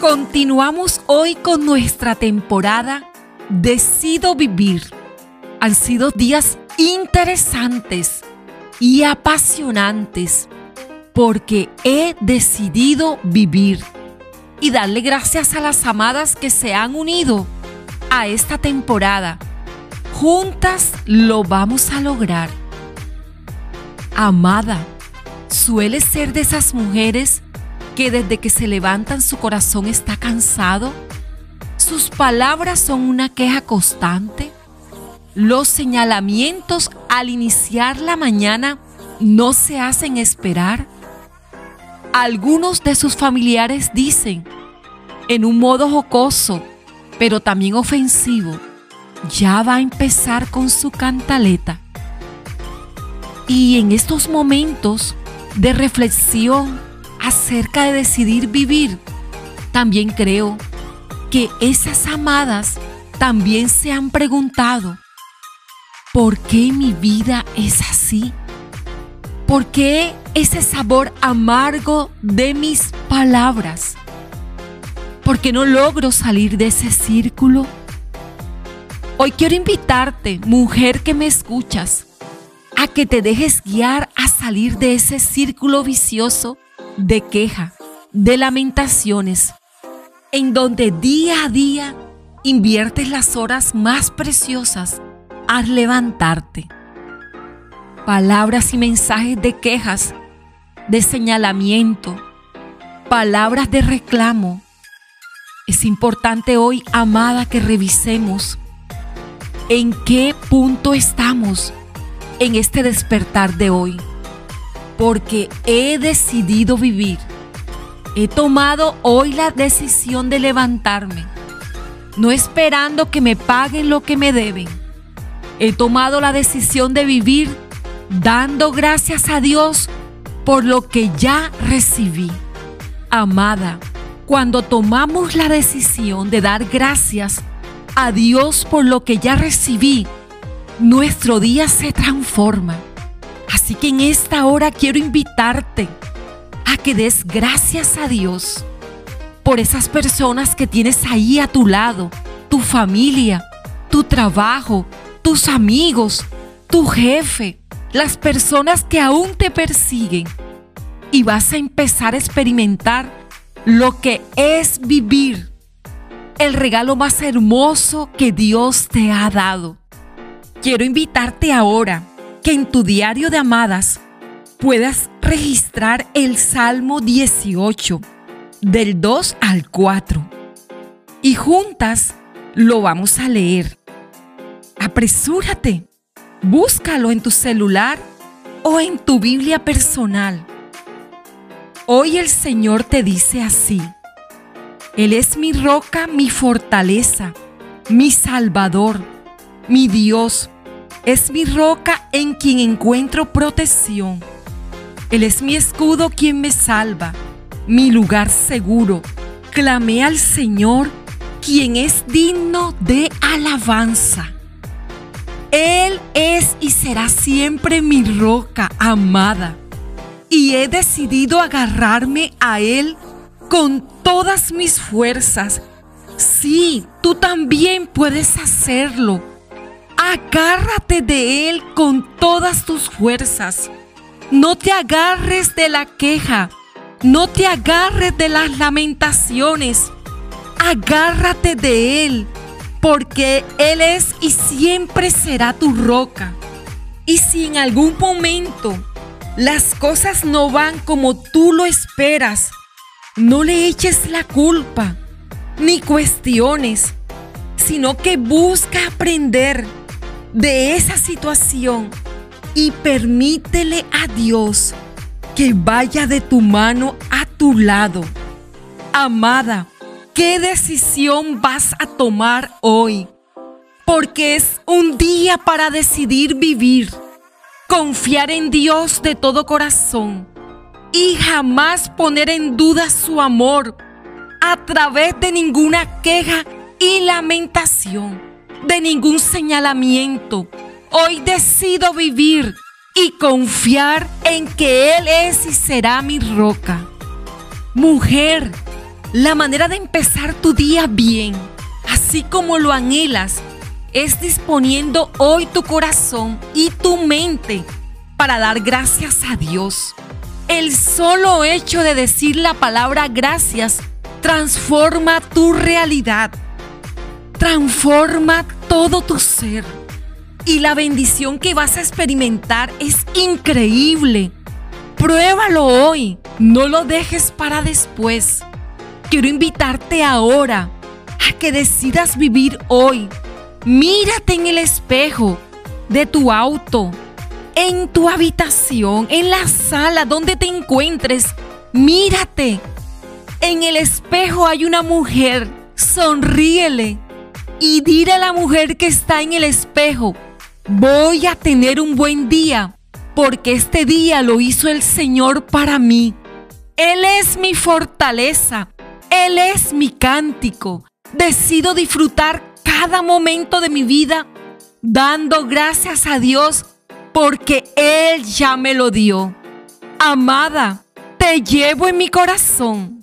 Continuamos hoy con nuestra temporada Decido Vivir. Han sido días interesantes y apasionantes porque he decidido vivir y darle gracias a las amadas que se han unido a esta temporada. Juntas lo vamos a lograr. Amada, suele ser de esas mujeres que desde que se levantan su corazón está cansado? ¿Sus palabras son una queja constante? ¿Los señalamientos al iniciar la mañana no se hacen esperar? Algunos de sus familiares dicen, en un modo jocoso, pero también ofensivo, ya va a empezar con su cantaleta. Y en estos momentos de reflexión acerca de decidir vivir, también creo que esas amadas también se han preguntado, ¿por qué mi vida es así? ¿Por qué ese sabor amargo de mis palabras? ¿Por qué no logro salir de ese círculo? Hoy quiero invitarte, mujer que me escuchas, a que te dejes guiar a salir de ese círculo vicioso de queja, de lamentaciones, en donde día a día inviertes las horas más preciosas al levantarte. Palabras y mensajes de quejas, de señalamiento, palabras de reclamo. Es importante hoy, amada, que revisemos en qué punto estamos en este despertar de hoy porque he decidido vivir. He tomado hoy la decisión de levantarme, no esperando que me paguen lo que me deben. He tomado la decisión de vivir dando gracias a Dios por lo que ya recibí. Amada, cuando tomamos la decisión de dar gracias a Dios por lo que ya recibí, nuestro día se transforma Así que en esta hora quiero invitarte a que des gracias a Dios por esas personas que tienes ahí a tu lado, tu familia, tu trabajo, tus amigos, tu jefe, las personas que aún te persiguen. Y vas a empezar a experimentar lo que es vivir, el regalo más hermoso que Dios te ha dado. Quiero invitarte ahora que en tu diario de amadas puedas registrar el Salmo 18, del 2 al 4. Y juntas lo vamos a leer. Apresúrate, búscalo en tu celular o en tu Biblia personal. Hoy el Señor te dice así, Él es mi roca, mi fortaleza, mi Salvador, mi Dios es mi roca en quien encuentro protección. Él es mi escudo quien me salva, mi lugar seguro. Clamé al Señor, quien es digno de alabanza. Él es y será siempre mi roca amada. Y he decidido agarrarme a Él con todas mis fuerzas. Sí, tú también puedes hacerlo Agárrate de Él con todas tus fuerzas. No te agarres de la queja. No te agarres de las lamentaciones. Agárrate de Él, porque Él es y siempre será tu roca. Y si en algún momento las cosas no van como tú lo esperas, no le eches la culpa, ni cuestiones, sino que busca aprender de esa situación y permítele a Dios que vaya de tu mano a tu lado. Amada, ¿qué decisión vas a tomar hoy? Porque es un día para decidir vivir, confiar en Dios de todo corazón y jamás poner en duda su amor a través de ninguna queja y lamentación de ningún señalamiento. Hoy decido vivir y confiar en que Él es y será mi roca. Mujer, la manera de empezar tu día bien, así como lo anhelas, es disponiendo hoy tu corazón y tu mente para dar gracias a Dios. El solo hecho de decir la palabra gracias transforma tu realidad, transforma todo tu ser. Y la bendición que vas a experimentar es increíble. Pruébalo hoy, no lo dejes para después. Quiero invitarte ahora a que decidas vivir hoy. Mírate en el espejo de tu auto, en tu habitación, en la sala donde te encuentres. Mírate. En el espejo hay una mujer. Sonríele. Y dile a la mujer que está en el espejo, voy a tener un buen día, porque este día lo hizo el Señor para mí. Él es mi fortaleza. Él es mi cántico. Decido disfrutar cada momento de mi vida dando gracias a Dios porque Él ya me lo dio. Amada, te llevo en mi corazón